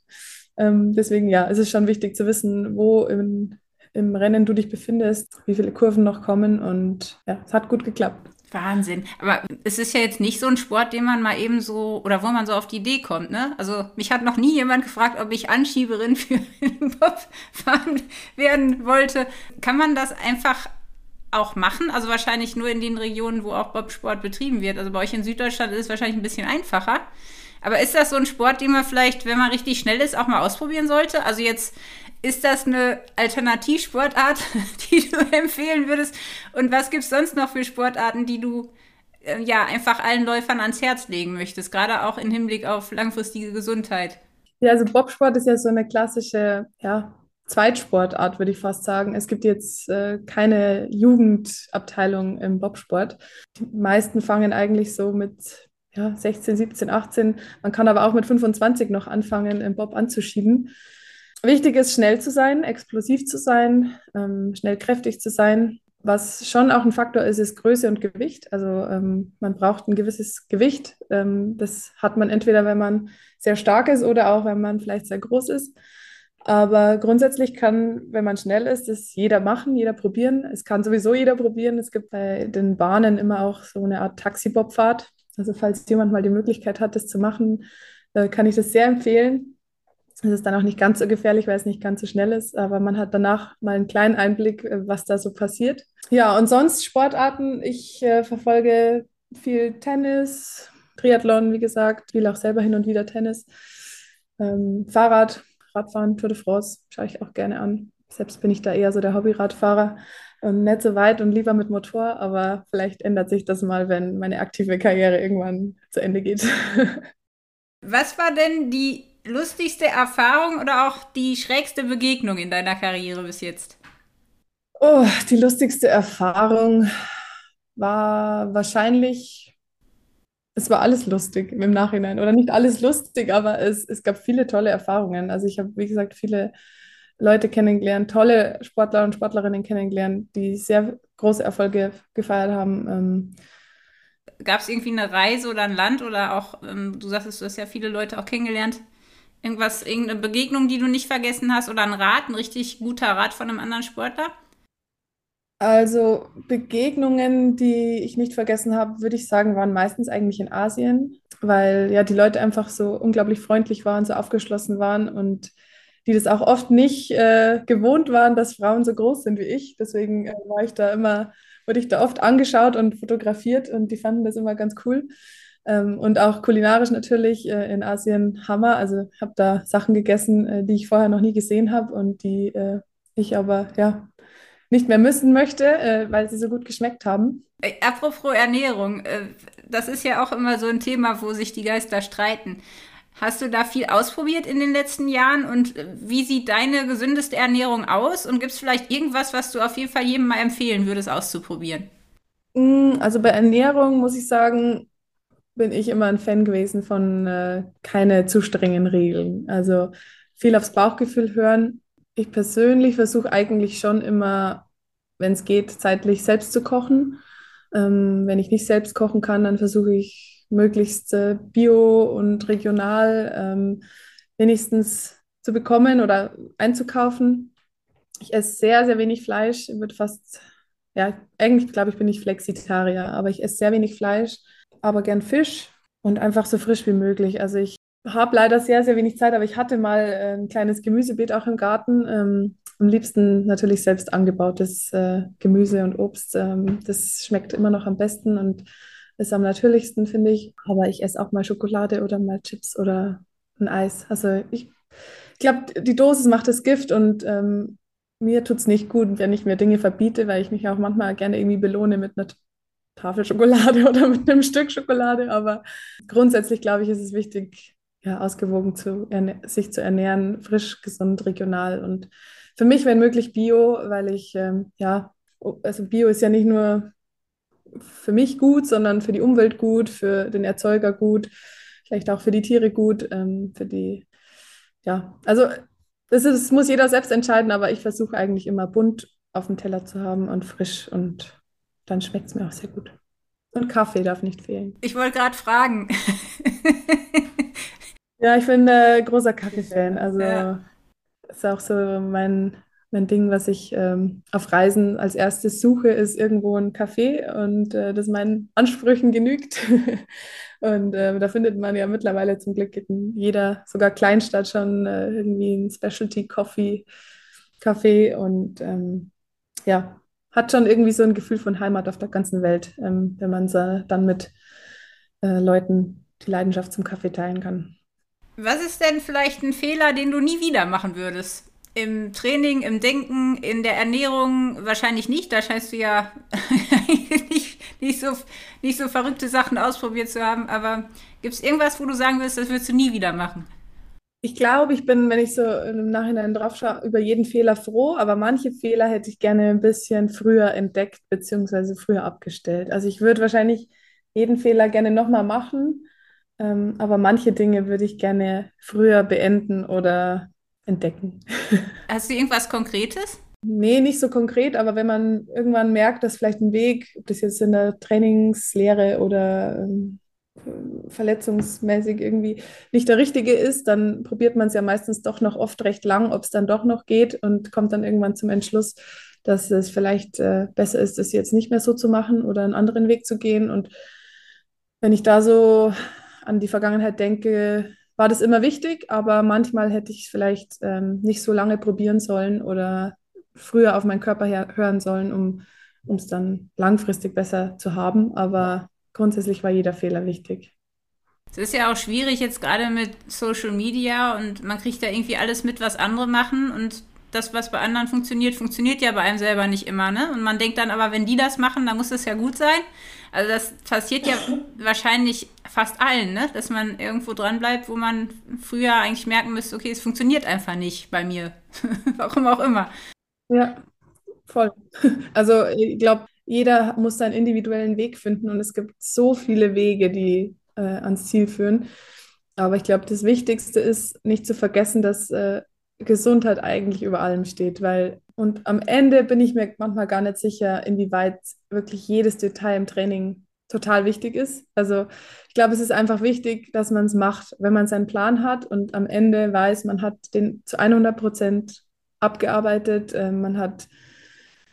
Ähm, deswegen, ja, es ist schon wichtig zu wissen, wo im, im Rennen du dich befindest, wie viele Kurven noch kommen und ja, es hat gut geklappt. Wahnsinn. Aber es ist ja jetzt nicht so ein Sport, den man mal eben so oder wo man so auf die Idee kommt, ne? Also mich hat noch nie jemand gefragt, ob ich Anschieberin für den Bob fahren werden wollte. Kann man das einfach auch machen? Also wahrscheinlich nur in den Regionen, wo auch Bobsport betrieben wird. Also bei euch in Süddeutschland ist es wahrscheinlich ein bisschen einfacher. Aber ist das so ein Sport, den man vielleicht, wenn man richtig schnell ist, auch mal ausprobieren sollte? Also jetzt ist das eine Alternativsportart, die du empfehlen würdest? Und was gibt es sonst noch für Sportarten, die du äh, ja einfach allen Läufern ans Herz legen möchtest, gerade auch im Hinblick auf langfristige Gesundheit? Ja, also Bobsport ist ja so eine klassische, ja, Zweitsportart, würde ich fast sagen. Es gibt jetzt äh, keine Jugendabteilung im Bobsport. Die meisten fangen eigentlich so mit ja, 16, 17, 18. Man kann aber auch mit 25 noch anfangen, im Bob anzuschieben. Wichtig ist, schnell zu sein, explosiv zu sein, ähm, schnell kräftig zu sein. Was schon auch ein Faktor ist, ist Größe und Gewicht. Also ähm, man braucht ein gewisses Gewicht. Ähm, das hat man entweder, wenn man sehr stark ist oder auch, wenn man vielleicht sehr groß ist. Aber grundsätzlich kann, wenn man schnell ist, das jeder machen, jeder probieren. Es kann sowieso jeder probieren. Es gibt bei den Bahnen immer auch so eine Art Taxi-Bob-Fahrt. Also falls jemand mal die Möglichkeit hat, das zu machen, äh, kann ich das sehr empfehlen. Es ist dann auch nicht ganz so gefährlich, weil es nicht ganz so schnell ist, aber man hat danach mal einen kleinen Einblick, äh, was da so passiert. Ja, und sonst Sportarten. Ich äh, verfolge viel Tennis, Triathlon, wie gesagt, spiele auch selber hin und wieder Tennis. Ähm, Fahrrad, Radfahren, Tour de France schaue ich auch gerne an. Selbst bin ich da eher so der Hobbyradfahrer und nicht so weit und lieber mit Motor, aber vielleicht ändert sich das mal, wenn meine aktive Karriere irgendwann zu Ende geht. Was war denn die lustigste Erfahrung oder auch die schrägste Begegnung in deiner Karriere bis jetzt? Oh, die lustigste Erfahrung war wahrscheinlich, es war alles lustig im Nachhinein. Oder nicht alles lustig, aber es, es gab viele tolle Erfahrungen. Also ich habe, wie gesagt, viele Leute kennengelernt, tolle Sportler und Sportlerinnen kennengelernt, die sehr große Erfolge gefeiert haben. Ähm, Gab es irgendwie eine Reise oder ein Land oder auch, ähm, du sagtest, du hast ja viele Leute auch kennengelernt, irgendwas, irgendeine Begegnung, die du nicht vergessen hast oder ein Rat, ein richtig guter Rat von einem anderen Sportler? Also Begegnungen, die ich nicht vergessen habe, würde ich sagen, waren meistens eigentlich in Asien, weil ja die Leute einfach so unglaublich freundlich waren, so aufgeschlossen waren und die das auch oft nicht äh, gewohnt waren, dass Frauen so groß sind wie ich. Deswegen äh, war ich da immer, wurde ich da oft angeschaut und fotografiert und die fanden das immer ganz cool. Ähm, und auch kulinarisch natürlich äh, in Asien Hammer. Also habe da Sachen gegessen, äh, die ich vorher noch nie gesehen habe und die äh, ich aber ja nicht mehr missen möchte, äh, weil sie so gut geschmeckt haben. Apropos Ernährung, das ist ja auch immer so ein Thema, wo sich die Geister streiten. Hast du da viel ausprobiert in den letzten Jahren und äh, wie sieht deine gesündeste Ernährung aus? Und gibt es vielleicht irgendwas, was du auf jeden Fall jedem mal empfehlen würdest, auszuprobieren? Mm, also bei Ernährung muss ich sagen, bin ich immer ein Fan gewesen von äh, keine zu strengen Regeln. Also viel aufs Bauchgefühl hören. Ich persönlich versuche eigentlich schon immer, wenn es geht, zeitlich selbst zu kochen. Ähm, wenn ich nicht selbst kochen kann, dann versuche ich möglichst äh, bio und regional ähm, wenigstens zu bekommen oder einzukaufen. Ich esse sehr, sehr wenig Fleisch, wird fast, ja, eigentlich glaube ich, bin ich Flexitarier, aber ich esse sehr wenig Fleisch, aber gern Fisch und einfach so frisch wie möglich. Also ich habe leider sehr, sehr wenig Zeit, aber ich hatte mal äh, ein kleines Gemüsebeet auch im Garten. Ähm, am liebsten natürlich selbst angebautes äh, Gemüse und Obst. Ähm, das schmeckt immer noch am besten und ist am natürlichsten, finde ich. Aber ich esse auch mal Schokolade oder mal Chips oder ein Eis. Also ich glaube, die Dosis macht das Gift und ähm, mir tut es nicht gut, wenn ich mir Dinge verbiete, weil ich mich auch manchmal gerne irgendwie belohne mit einer Tafel Schokolade oder mit einem Stück Schokolade. Aber grundsätzlich, glaube ich, ist es wichtig, ja, ausgewogen zu sich zu ernähren, frisch, gesund, regional und für mich, wenn möglich, Bio, weil ich, ähm, ja, also Bio ist ja nicht nur für mich gut, sondern für die Umwelt gut, für den Erzeuger gut, vielleicht auch für die Tiere gut, ähm, für die, ja, also das, ist, das muss jeder selbst entscheiden, aber ich versuche eigentlich immer bunt auf dem Teller zu haben und frisch und dann schmeckt es mir auch sehr gut. Und Kaffee darf nicht fehlen. Ich wollte gerade fragen. ja, ich bin äh, großer Kaffee-Fan. Also ja. ist auch so mein mein Ding, was ich ähm, auf Reisen als erstes suche, ist irgendwo ein Café und äh, das meinen Ansprüchen genügt. und äh, da findet man ja mittlerweile zum Glück in jeder, sogar Kleinstadt schon äh, irgendwie ein Specialty Coffee Café und ähm, ja, hat schon irgendwie so ein Gefühl von Heimat auf der ganzen Welt, ähm, wenn man so dann mit äh, Leuten die Leidenschaft zum Kaffee teilen kann. Was ist denn vielleicht ein Fehler, den du nie wieder machen würdest? Im Training, im Denken, in der Ernährung wahrscheinlich nicht. Da scheinst du ja nicht, nicht, so, nicht so verrückte Sachen ausprobiert zu haben. Aber gibt es irgendwas, wo du sagen willst, das würdest du nie wieder machen? Ich glaube, ich bin, wenn ich so im Nachhinein drauf schaue, über jeden Fehler froh, aber manche Fehler hätte ich gerne ein bisschen früher entdeckt bzw. früher abgestellt. Also ich würde wahrscheinlich jeden Fehler gerne nochmal machen, ähm, aber manche Dinge würde ich gerne früher beenden oder entdecken. Hast du irgendwas Konkretes? Nee, nicht so konkret, aber wenn man irgendwann merkt, dass vielleicht ein Weg, ob das jetzt in der Trainingslehre oder ähm, verletzungsmäßig irgendwie nicht der richtige ist, dann probiert man es ja meistens doch noch oft recht lang, ob es dann doch noch geht und kommt dann irgendwann zum Entschluss, dass es vielleicht äh, besser ist, das jetzt nicht mehr so zu machen oder einen anderen Weg zu gehen. Und wenn ich da so an die Vergangenheit denke, war das immer wichtig, aber manchmal hätte ich es vielleicht ähm, nicht so lange probieren sollen oder früher auf meinen Körper hören sollen, um es dann langfristig besser zu haben. Aber grundsätzlich war jeder Fehler wichtig. Es ist ja auch schwierig jetzt gerade mit Social Media und man kriegt da irgendwie alles mit, was andere machen und das, was bei anderen funktioniert, funktioniert ja bei einem selber nicht immer, ne? Und man denkt dann aber, wenn die das machen, dann muss das ja gut sein. Also das passiert ja wahrscheinlich fast allen, ne? Dass man irgendwo dran bleibt, wo man früher eigentlich merken müsste, okay, es funktioniert einfach nicht bei mir. Warum auch immer. Ja, voll. Also ich glaube, jeder muss seinen individuellen Weg finden und es gibt so viele Wege, die äh, ans Ziel führen. Aber ich glaube, das Wichtigste ist, nicht zu vergessen, dass äh, Gesundheit eigentlich über allem steht, weil und am Ende bin ich mir manchmal gar nicht sicher, inwieweit wirklich jedes Detail im Training total wichtig ist. Also ich glaube, es ist einfach wichtig, dass man es macht, wenn man seinen Plan hat und am Ende weiß, man hat den zu 100 Prozent abgearbeitet, äh, man hat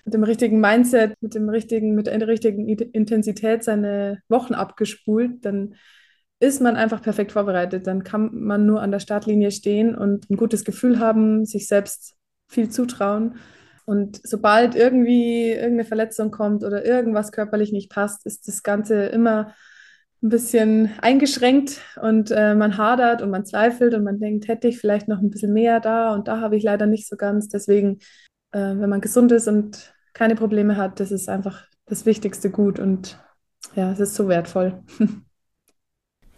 mit dem richtigen Mindset, mit dem richtigen, mit der richtigen Intensität seine Wochen abgespult, dann ist man einfach perfekt vorbereitet. Dann kann man nur an der Startlinie stehen und ein gutes Gefühl haben, sich selbst viel zutrauen. Und sobald irgendwie irgendeine Verletzung kommt oder irgendwas körperlich nicht passt, ist das Ganze immer ein bisschen eingeschränkt und äh, man hadert und man zweifelt und man denkt, hätte ich vielleicht noch ein bisschen mehr da und da habe ich leider nicht so ganz. Deswegen, äh, wenn man gesund ist und keine Probleme hat, das ist einfach das wichtigste Gut und ja, es ist so wertvoll.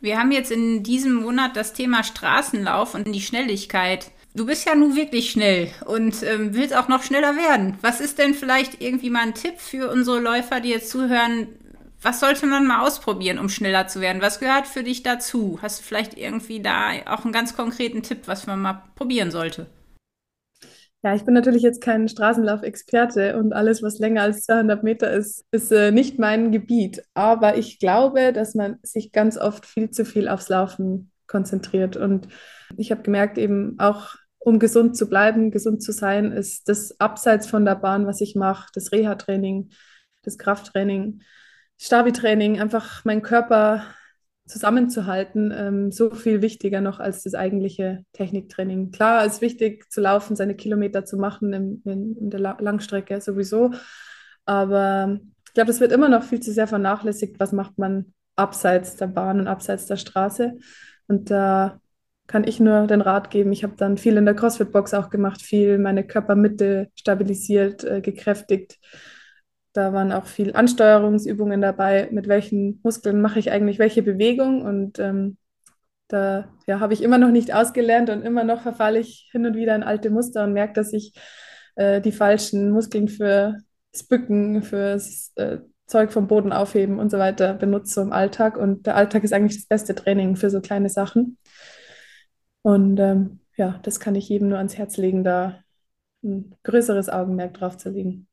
Wir haben jetzt in diesem Monat das Thema Straßenlauf und die Schnelligkeit. Du bist ja nun wirklich schnell und ähm, willst auch noch schneller werden. Was ist denn vielleicht irgendwie mal ein Tipp für unsere Läufer, die jetzt zuhören? Was sollte man mal ausprobieren, um schneller zu werden? Was gehört für dich dazu? Hast du vielleicht irgendwie da auch einen ganz konkreten Tipp, was man mal probieren sollte? Ja, ich bin natürlich jetzt kein Straßenlauf-Experte und alles, was länger als 200 Meter ist, ist äh, nicht mein Gebiet. Aber ich glaube, dass man sich ganz oft viel zu viel aufs Laufen konzentriert. Und ich habe gemerkt, eben auch um gesund zu bleiben, gesund zu sein, ist das abseits von der Bahn, was ich mache, das Reha-Training, das Krafttraining, Stabi-Training, einfach meinen Körper zusammenzuhalten, ähm, so viel wichtiger noch als das eigentliche Techniktraining. Klar, es ist wichtig zu laufen, seine Kilometer zu machen in, in, in der La Langstrecke sowieso, aber ich glaube, das wird immer noch viel zu sehr vernachlässigt. Was macht man abseits der Bahn und abseits der Straße? Und da kann ich nur den Rat geben. Ich habe dann viel in der CrossFit-Box auch gemacht, viel meine Körpermitte stabilisiert, äh, gekräftigt da waren auch viel Ansteuerungsübungen dabei, mit welchen Muskeln mache ich eigentlich welche Bewegung. Und ähm, da ja, habe ich immer noch nicht ausgelernt und immer noch verfalle ich hin und wieder in alte Muster und merke, dass ich äh, die falschen Muskeln für das Bücken, fürs äh, Zeug vom Boden aufheben und so weiter benutze im Alltag. Und der Alltag ist eigentlich das beste Training für so kleine Sachen. Und ähm, ja, das kann ich jedem nur ans Herz legen, da ein größeres Augenmerk drauf zu legen.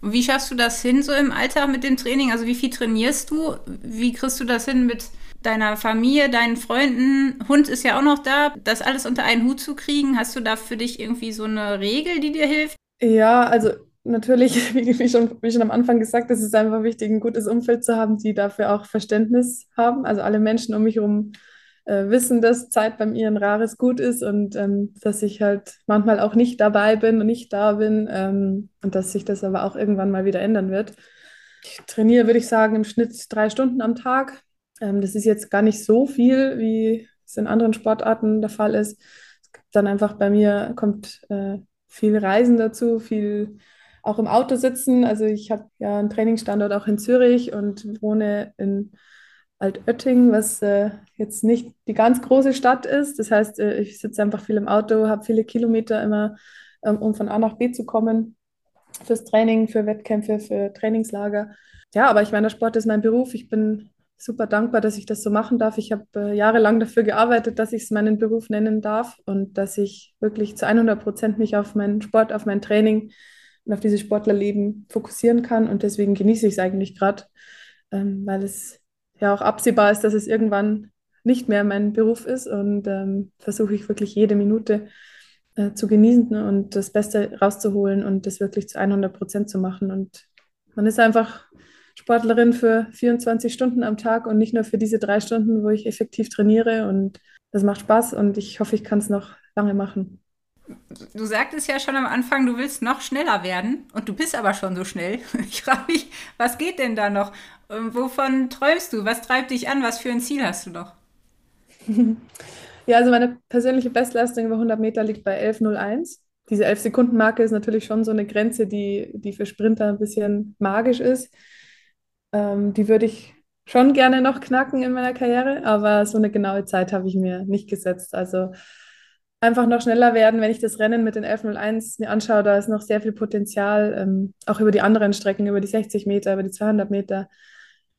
Und wie schaffst du das hin so im Alltag mit dem Training? Also wie viel trainierst du? Wie kriegst du das hin mit deiner Familie, deinen Freunden? Hund ist ja auch noch da. Das alles unter einen Hut zu kriegen, hast du da für dich irgendwie so eine Regel, die dir hilft? Ja, also natürlich, wie, schon, wie schon am Anfang gesagt, es ist einfach wichtig, ein gutes Umfeld zu haben, die dafür auch Verständnis haben. Also alle Menschen um mich herum äh, wissen, dass Zeit beim ihren rares Gut ist und ähm, dass ich halt manchmal auch nicht dabei bin und nicht da bin ähm, und dass sich das aber auch irgendwann mal wieder ändern wird. Ich trainiere, würde ich sagen, im Schnitt drei Stunden am Tag. Ähm, das ist jetzt gar nicht so viel, wie es in anderen Sportarten der Fall ist. Es gibt dann einfach bei mir kommt äh, viel Reisen dazu, viel auch im Auto sitzen. Also ich habe ja einen Trainingsstandort auch in Zürich und wohne in Altötting, was äh, jetzt nicht die ganz große Stadt ist. Das heißt, äh, ich sitze einfach viel im Auto, habe viele Kilometer immer, ähm, um von A nach B zu kommen, fürs Training, für Wettkämpfe, für Trainingslager. Ja, aber ich meine, der Sport ist mein Beruf. Ich bin super dankbar, dass ich das so machen darf. Ich habe äh, jahrelang dafür gearbeitet, dass ich es meinen Beruf nennen darf und dass ich wirklich zu 100 Prozent mich auf meinen Sport, auf mein Training und auf dieses Sportlerleben fokussieren kann. Und deswegen genieße ich es eigentlich gerade, ähm, weil es ja auch absehbar ist, dass es irgendwann nicht mehr mein Beruf ist und ähm, versuche ich wirklich jede Minute äh, zu genießen und das Beste rauszuholen und das wirklich zu 100 Prozent zu machen. Und man ist einfach Sportlerin für 24 Stunden am Tag und nicht nur für diese drei Stunden, wo ich effektiv trainiere. Und das macht Spaß und ich hoffe, ich kann es noch lange machen. Du sagtest ja schon am Anfang, du willst noch schneller werden und du bist aber schon so schnell. Ich frage mich, was geht denn da noch? Ähm, wovon träumst du? Was treibt dich an? Was für ein Ziel hast du noch? Ja, also meine persönliche Bestleistung über 100 Meter liegt bei 11.01. Diese 11-Sekunden-Marke ist natürlich schon so eine Grenze, die, die für Sprinter ein bisschen magisch ist. Ähm, die würde ich schon gerne noch knacken in meiner Karriere, aber so eine genaue Zeit habe ich mir nicht gesetzt. Also einfach noch schneller werden, wenn ich das Rennen mit den 11.01 mir anschaue, da ist noch sehr viel Potenzial, ähm, auch über die anderen Strecken, über die 60 Meter, über die 200 Meter.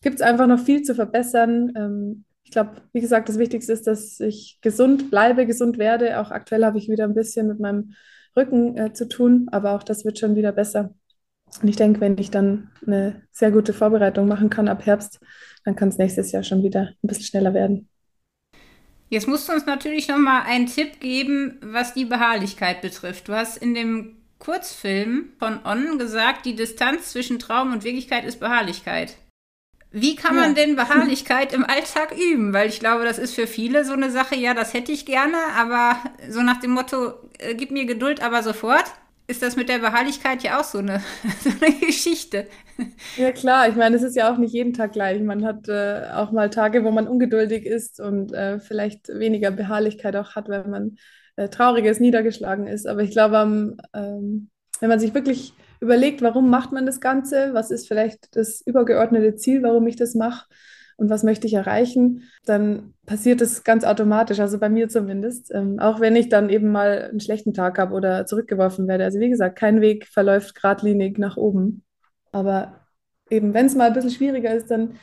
Gibt es einfach noch viel zu verbessern. Ähm, ich glaube, wie gesagt, das Wichtigste ist, dass ich gesund bleibe, gesund werde. Auch aktuell habe ich wieder ein bisschen mit meinem Rücken äh, zu tun, aber auch das wird schon wieder besser. Und ich denke, wenn ich dann eine sehr gute Vorbereitung machen kann ab Herbst, dann kann es nächstes Jahr schon wieder ein bisschen schneller werden. Jetzt musst du uns natürlich noch mal einen Tipp geben, was die Beharrlichkeit betrifft. Du hast in dem Kurzfilm von On gesagt, die Distanz zwischen Traum und Wirklichkeit ist Beharrlichkeit. Wie kann man ja. denn Beharrlichkeit im Alltag üben? Weil ich glaube, das ist für viele so eine Sache, ja, das hätte ich gerne, aber so nach dem Motto, äh, gib mir Geduld, aber sofort ist das mit der Beharrlichkeit ja auch so eine, so eine Geschichte. Ja klar, ich meine, es ist ja auch nicht jeden Tag gleich. Man hat äh, auch mal Tage, wo man ungeduldig ist und äh, vielleicht weniger Beharrlichkeit auch hat, wenn man äh, traurig ist, niedergeschlagen ist. Aber ich glaube, ähm, wenn man sich wirklich überlegt, warum macht man das Ganze, was ist vielleicht das übergeordnete Ziel, warum ich das mache, und was möchte ich erreichen, dann passiert es ganz automatisch, also bei mir zumindest. Ähm, auch wenn ich dann eben mal einen schlechten Tag habe oder zurückgeworfen werde. Also wie gesagt, kein Weg verläuft geradlinig nach oben. Aber eben, wenn es mal ein bisschen schwieriger ist, dann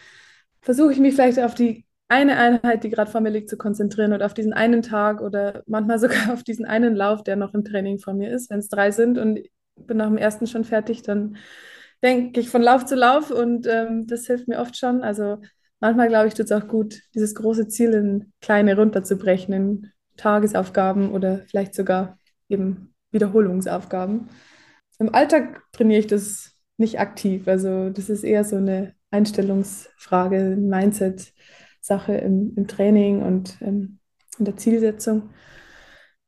versuche ich mich vielleicht auf die eine Einheit, die gerade vor mir liegt, zu konzentrieren und auf diesen einen Tag oder manchmal sogar auf diesen einen Lauf, der noch im Training vor mir ist. Wenn es drei sind und bin nach dem ersten schon fertig, dann denke ich von Lauf zu Lauf und ähm, das hilft mir oft schon. Also manchmal, glaube ich, tut es auch gut, dieses große Ziel in kleine runterzubrechen, in Tagesaufgaben oder vielleicht sogar eben Wiederholungsaufgaben. Im Alltag trainiere ich das nicht aktiv. Also das ist eher so eine Einstellungsfrage, Mindset-Sache im, im, Training und ähm, in der Zielsetzung.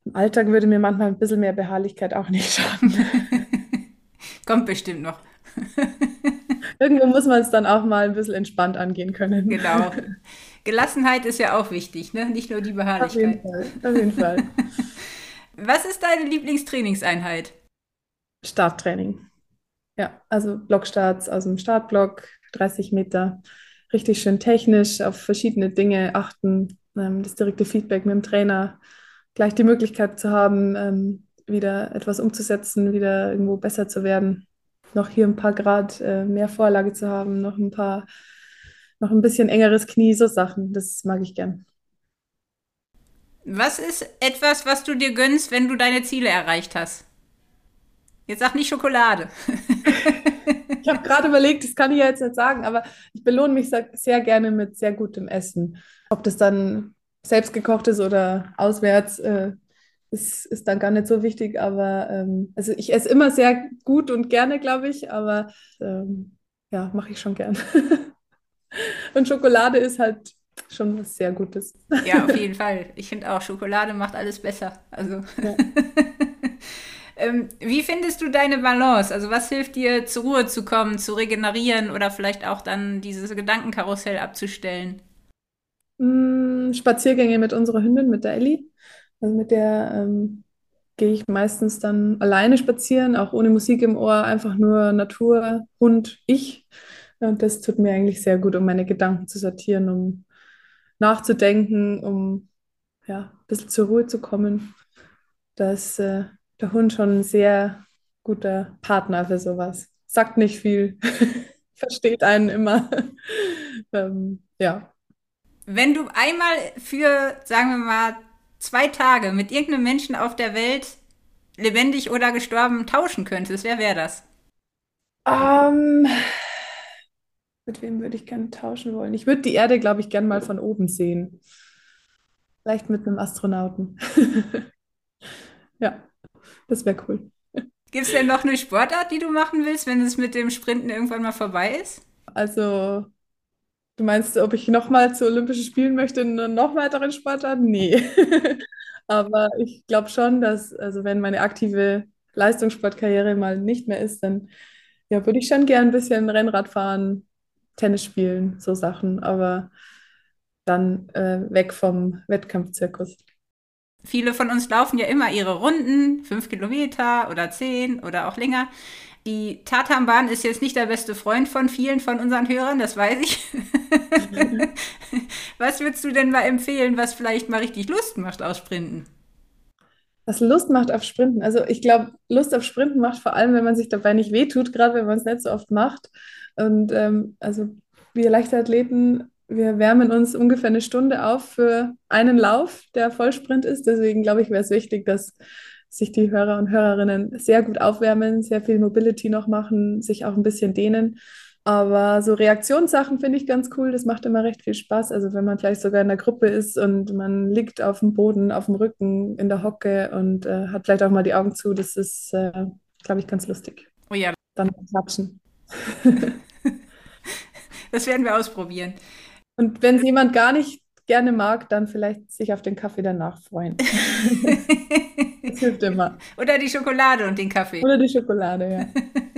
Im Alltag würde mir manchmal ein bisschen mehr Beharrlichkeit auch nicht schaden. Kommt bestimmt noch. Irgendwo muss man es dann auch mal ein bisschen entspannt angehen können. Genau. Gelassenheit ist ja auch wichtig, ne? nicht nur die Beharrlichkeit. Auf jeden Fall. Auf jeden Fall. Was ist deine Lieblingstrainingseinheit? Starttraining. Ja, also Blockstarts aus dem Startblock, 30 Meter, richtig schön technisch auf verschiedene Dinge achten, ähm, das direkte Feedback mit dem Trainer, gleich die Möglichkeit zu haben, ähm, wieder etwas umzusetzen, wieder irgendwo besser zu werden noch hier ein paar Grad äh, mehr Vorlage zu haben, noch ein paar, noch ein bisschen engeres Knie, so Sachen. Das mag ich gern. Was ist etwas, was du dir gönnst, wenn du deine Ziele erreicht hast? Jetzt sag nicht Schokolade. ich habe gerade überlegt, das kann ich ja jetzt nicht sagen, aber ich belohne mich sehr gerne mit sehr gutem Essen. Ob das dann selbst gekocht ist oder auswärts, äh, ist, ist dann gar nicht so wichtig, aber ähm, also ich esse immer sehr gut und gerne, glaube ich, aber ähm, ja, mache ich schon gern. und Schokolade ist halt schon was sehr Gutes. Ja, auf jeden Fall. Ich finde auch, Schokolade macht alles besser. Also. Ja. ähm, wie findest du deine Balance? Also was hilft dir, zur Ruhe zu kommen, zu regenerieren oder vielleicht auch dann dieses Gedankenkarussell abzustellen? Mm, Spaziergänge mit unserer Hündin, mit der Ellie. Also mit der ähm, gehe ich meistens dann alleine spazieren, auch ohne Musik im Ohr, einfach nur Natur, Hund, ich. Und das tut mir eigentlich sehr gut, um meine Gedanken zu sortieren, um nachzudenken, um ja, ein bisschen zur Ruhe zu kommen. Da äh, der Hund schon ein sehr guter Partner für sowas. Sagt nicht viel, versteht einen immer. ähm, ja. Wenn du einmal für, sagen wir mal, zwei Tage mit irgendeinem Menschen auf der Welt, lebendig oder gestorben, tauschen könntest, wer wäre das? Ähm, mit wem würde ich gerne tauschen wollen? Ich würde die Erde, glaube ich, gerne mal von oben sehen. Vielleicht mit einem Astronauten. Ja, das wäre cool. Gibt es denn noch eine Sportart, die du machen willst, wenn es mit dem Sprinten irgendwann mal vorbei ist? Also, du meinst, ob ich nochmal zu Olympischen Spielen möchte in einer noch weiteren Sportart? Nee. Aber ich glaube schon, dass, also wenn meine aktive Leistungssportkarriere mal nicht mehr ist, dann ja, würde ich schon gern ein bisschen Rennrad fahren, Tennis spielen, so Sachen. Aber dann äh, weg vom Wettkampfzirkus. Viele von uns laufen ja immer ihre Runden, fünf Kilometer oder zehn oder auch länger. Die Tatanbahn ist jetzt nicht der beste Freund von vielen von unseren Hörern, das weiß ich. was würdest du denn mal empfehlen, was vielleicht mal richtig Lust macht aus Sprinten? Was Lust macht auf Sprinten. Also ich glaube, Lust auf Sprinten macht vor allem, wenn man sich dabei nicht wehtut, gerade wenn man es nicht so oft macht. Und ähm, also wir Leichtathleten wir wärmen uns ungefähr eine Stunde auf für einen Lauf, der Vollsprint ist. Deswegen glaube ich, wäre es wichtig, dass sich die Hörer und Hörerinnen sehr gut aufwärmen, sehr viel Mobility noch machen, sich auch ein bisschen dehnen. Aber so Reaktionssachen finde ich ganz cool. Das macht immer recht viel Spaß. Also wenn man vielleicht sogar in der Gruppe ist und man liegt auf dem Boden, auf dem Rücken, in der Hocke und äh, hat vielleicht auch mal die Augen zu, das ist, äh, glaube ich, ganz lustig. Oh ja. Dann klatschen. das werden wir ausprobieren. Und wenn es jemand gar nicht gerne mag, dann vielleicht sich auf den Kaffee danach freuen. das hilft immer. Oder die Schokolade und den Kaffee. Oder die Schokolade, ja.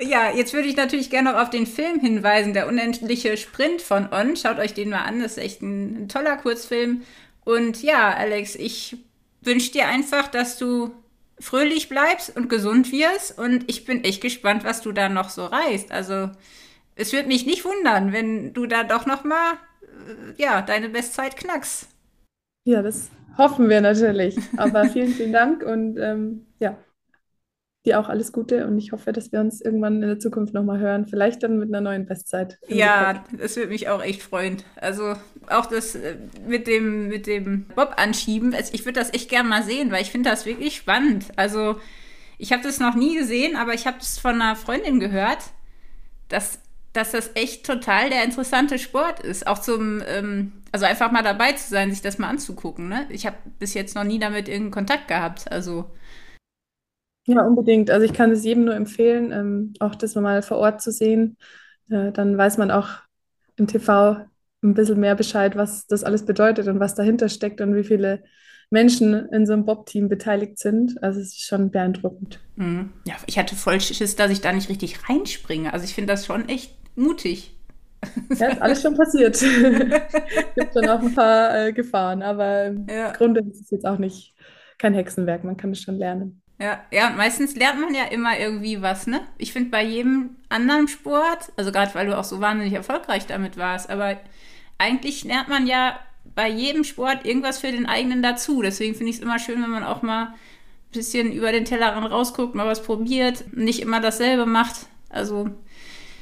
Ja, jetzt würde ich natürlich gerne noch auf den Film hinweisen, der unendliche Sprint von On. Schaut euch den mal an, das ist echt ein, ein toller Kurzfilm. Und ja, Alex, ich wünsche dir einfach, dass du fröhlich bleibst und gesund wirst. Und ich bin echt gespannt, was du da noch so reißt. Also es würde mich nicht wundern, wenn du da doch noch mal äh, ja, deine Bestzeit knackst. Ja, das hoffen wir natürlich. Aber vielen, vielen Dank und ähm, ja, dir auch alles Gute und ich hoffe, dass wir uns irgendwann in der Zukunft nochmal hören. Vielleicht dann mit einer neuen Bestzeit. Ja, das würde mich auch echt freuen. Also auch das äh, mit dem, mit dem Bob anschieben, also ich würde das echt gerne mal sehen, weil ich finde das wirklich spannend. Also ich habe das noch nie gesehen, aber ich habe es von einer Freundin gehört, dass dass das echt total der interessante Sport ist. Auch zum, ähm, also einfach mal dabei zu sein, sich das mal anzugucken. Ne? Ich habe bis jetzt noch nie damit irgendeinen Kontakt gehabt. Also. Ja, unbedingt. Also ich kann es jedem nur empfehlen, ähm, auch das mal vor Ort zu sehen. Äh, dann weiß man auch im TV ein bisschen mehr Bescheid, was das alles bedeutet und was dahinter steckt und wie viele Menschen in so einem Bob-Team beteiligt sind. Also es ist schon beeindruckend. Mhm. Ja, ich hatte voll Schiss, dass ich da nicht richtig reinspringe. Also ich finde das schon echt mutig. Ja, ist alles schon passiert. Es gibt schon auch ein paar äh, Gefahren, aber im ja. Grunde ist es jetzt auch nicht kein Hexenwerk, man kann es schon lernen. Ja, ja, meistens lernt man ja immer irgendwie was, ne? Ich finde bei jedem anderen Sport, also gerade weil du auch so wahnsinnig erfolgreich damit warst, aber eigentlich lernt man ja bei jedem Sport irgendwas für den eigenen dazu. Deswegen finde ich es immer schön, wenn man auch mal ein bisschen über den Tellerrand rausguckt, mal was probiert, nicht immer dasselbe macht. Also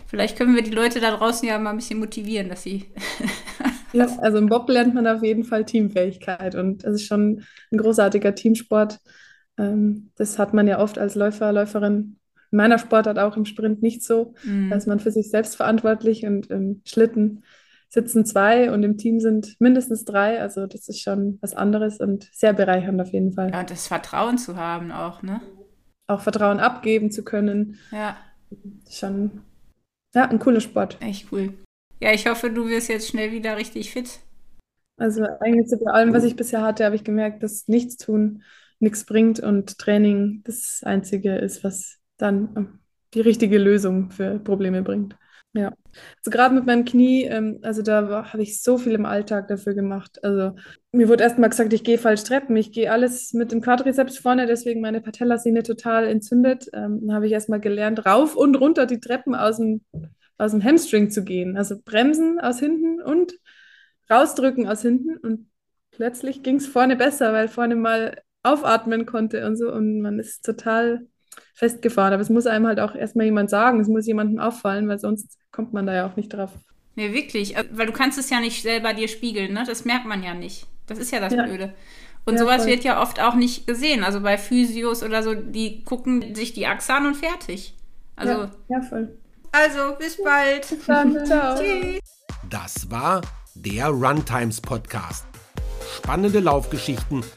vielleicht können wir die Leute da draußen ja mal ein bisschen motivieren, dass sie. ja, also im Bob lernt man auf jeden Fall Teamfähigkeit und es ist schon ein großartiger Teamsport. Ähm, das hat man ja oft als Läufer, Läuferin in meiner Sportart auch im Sprint nicht so. Mhm. Da ist man für sich selbst verantwortlich und im Schlitten sitzen zwei und im Team sind mindestens drei. Also das ist schon was anderes und sehr bereichernd auf jeden Fall. Ja, und das Vertrauen zu haben auch, ne? Auch Vertrauen abgeben zu können. Ja. Schon, ja, ein cooler Sport. Echt cool. Ja, ich hoffe, du wirst jetzt schnell wieder richtig fit. Also eigentlich bei allem, was ich bisher hatte, habe ich gemerkt, dass nichts tun nichts bringt und Training das Einzige ist, was dann die richtige Lösung für Probleme bringt. Ja, also gerade mit meinem Knie, ähm, also da habe ich so viel im Alltag dafür gemacht. Also mir wurde erst mal gesagt, ich gehe falsch Treppen, ich gehe alles mit dem Quadrizeps vorne, deswegen meine Patellasehne total entzündet. Ähm, dann habe ich erst mal gelernt, rauf und runter die Treppen aus dem, aus dem Hamstring zu gehen. Also bremsen aus hinten und rausdrücken aus hinten. Und plötzlich ging es vorne besser, weil vorne mal aufatmen konnte und so. Und man ist total festgefahren. Aber es muss einem halt auch erstmal jemand sagen, es muss jemandem auffallen, weil sonst kommt man da ja auch nicht drauf. Nee, wirklich. Äh, weil du kannst es ja nicht selber dir spiegeln, ne? Das merkt man ja nicht. Das ist ja das ja. Blöde. Und ja, sowas voll. wird ja oft auch nicht gesehen. Also bei Physios oder so, die gucken sich die Achse an und fertig. Also, ja, ja voll. Also, bis bald. Bis dann. Ciao. Tschüss. Das war der Runtimes Podcast. Spannende Laufgeschichten,